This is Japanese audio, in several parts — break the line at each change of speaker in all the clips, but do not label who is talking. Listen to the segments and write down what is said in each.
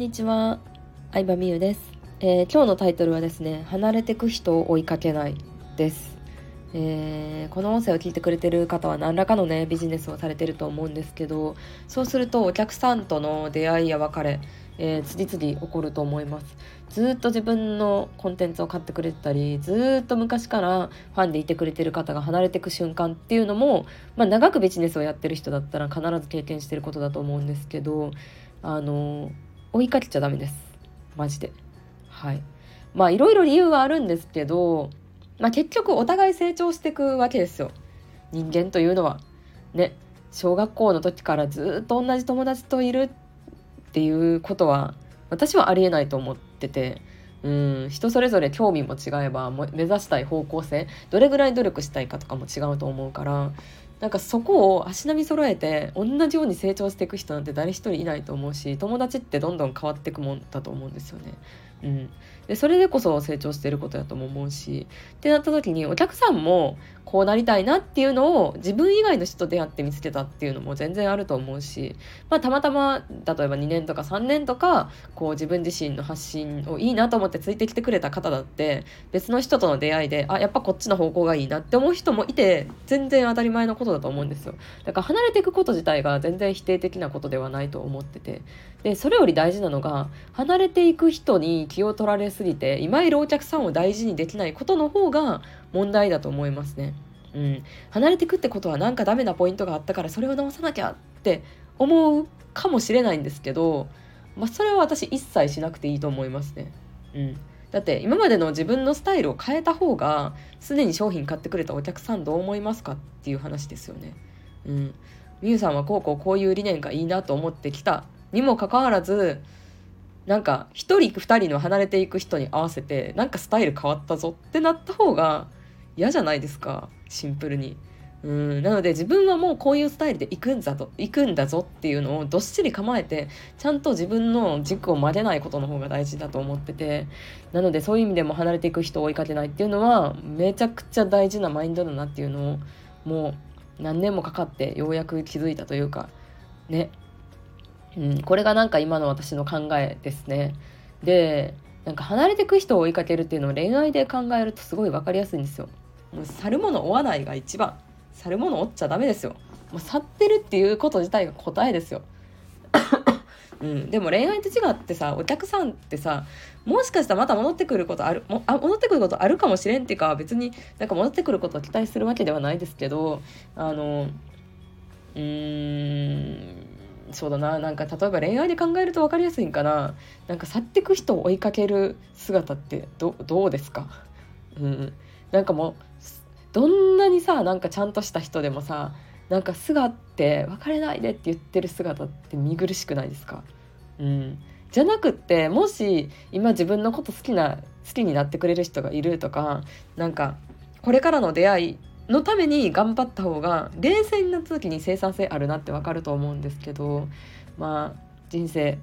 にちは、相葉美優です、えー、今日のタイトルはですね、離れてく人を追いかけないです。えー、この音声を聞いてくれてる方は何らかのねビジネスをされてると思うんですけどそうするとお客さんとの出会いや別れ、えー、次々起こると思います。ずっと自分のコンテンツを買ってくれてたりずっと昔からファンでいてくれてる方が離れてく瞬間っていうのも、まあ、長くビジネスをやってる人だったら必ず経験してることだと思うんですけどあの追いかけちゃダメです。マジで。はい。まあいろいろ理由はあるんですけど、まあ、結局お互い成長していくわけですよ。人間というのは。ね。小学校の時からずっと同じ友達といるっていうことは私はありえないと思っててうん。人それぞれ興味も違えば目指したい方向性どれぐらい努力したいかとかも違うと思うからなんかそこを足並み揃えて同じように成長していく人なんて誰一人いないと思うし友達ってどんどん変わっていくもんだと思うんですよね。うん、でそれでこそ成長してることやとも思うしってなった時にお客さんもこうなりたいなっていうのを自分以外の人と出会って見つけたっていうのも全然あると思うし、まあ、たまたま例えば2年とか3年とかこう自分自身の発信をいいなと思ってついてきてくれた方だって別の人との出会いであやっぱこっちの方向がいいなって思う人もいて全然当たり前のことだと思うんですよ。だから離れていくこと自体が全然否定的なことではないと思ってて。でそれより大事なのが離れていく人に気を取られすぎて今いるお客さんを大事にできないことの方が問題だと思いますね。うん、離れていくってことはなんかダメなポイントがあったからそれを直さなきゃって思うかもしれないんですけど、まあ、それは私一切しなくていいと思いますね。うん、だって今までの自分のスタイルを変えた方がすでに商品買ってくれたお客さんどう思いますかっていう話ですよね。うん、みゆさんはこうこうこういう理念がいいなと思ってきたにもかかわらずなんか1人2人の離れていく人に合わせてなんかスタイル変わったぞってなった方が嫌じゃないですかシンプルに。うんなので自分はもうこういうスタイルで行くんだと行くんだぞっていうのをどっしり構えてちゃんと自分の軸を曲げないことの方が大事だと思っててなのでそういう意味でも離れていく人を追いかけないっていうのはめちゃくちゃ大事なマインドだなっていうのをもう何年もかかってようやく気づいたというかねうん、これがなんか今の私の考えですね。でなんか離れてく人を追いかけるっていうのを恋愛で考えるとすごい分かりやすいんですよ。もう去るもの追わないが一番去るもの追っちゃダメですよ。もう去ってるっていうこと自体が答えですよ。うん、でも恋愛と違ってさお客さんってさもしかしたらまた戻ってくることあるもあ戻ってくることあるかもしれんっていうか別になんか戻ってくることを期待するわけではないですけどあのうーんそうだななんか例えば恋愛で考えると分かりやすいんかな。なんか去ってく人を追いかける姿ってどうですか？うんなんかもうどんなにさなんかちゃんとした人でもさなんか素がって別れないでって言ってる姿って見苦しくないですか？うん。じゃなくってもし今自分のこと好きな好きになってくれる人がいるとかなんかこれからの出会いのために頑張った方が冷静になった時に生産性あるなってわかると思うんですけどまあ人生、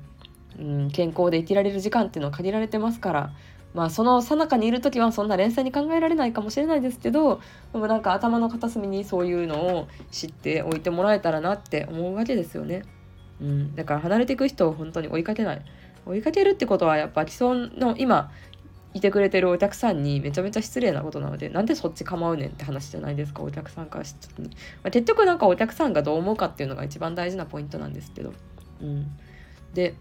うん、健康で生きられる時間っていうのは限られてますからまあその最中にいる時はそんな冷静に考えられないかもしれないですけどでもなんか頭の片隅にそういうのを知っておいてもらえたらなって思うわけですよね。うん、だから離れていく人を本当に追いかけない。追いかけるってことはやっぱ既存の今いてくれてるお客さんにめちゃめちゃ失礼なことなのでなんでそっち構うねんって話じゃないですかお客さんからしたに、まあ、結局なんかお客さんがどう思うかっていうのが一番大事なポイントなんですけど。うん。で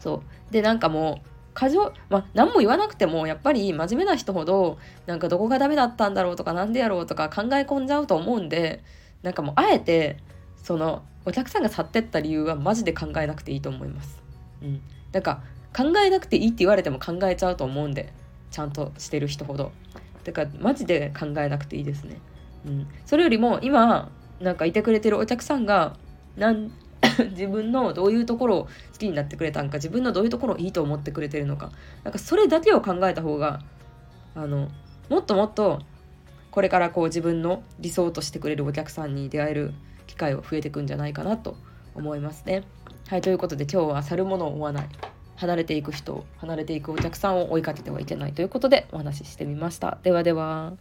そう。でなんかもう過剰まあ何も言わなくてもやっぱり真面目な人ほどなんかどこがダメだったんだろうとか何でやろうとか考え込んじゃうと思うんでなんかもうあえてそのお客さんが去ってった理由はマジで考えなくていいと思います。うん、なんか考えなくていいって言われても考えちゃうと思うんでちゃんとしてる人ほど。だからマジで考えなくていいですね、うん、それよりも今なんかいてくれてるお客さんがなん 自分のどういうところを好きになってくれたんか自分のどういうところをいいと思ってくれてるのか。なんかそれだけを考えた方があのもっともっとこれからこう自分の理想としてくれるお客さんに出会える機会を増えていくんじゃないかなと思いますね。はいということで今日は去るものを追わない。離れていく人離れていくお客さんを追いかけてはいけないということでお話ししてみました。ではでは。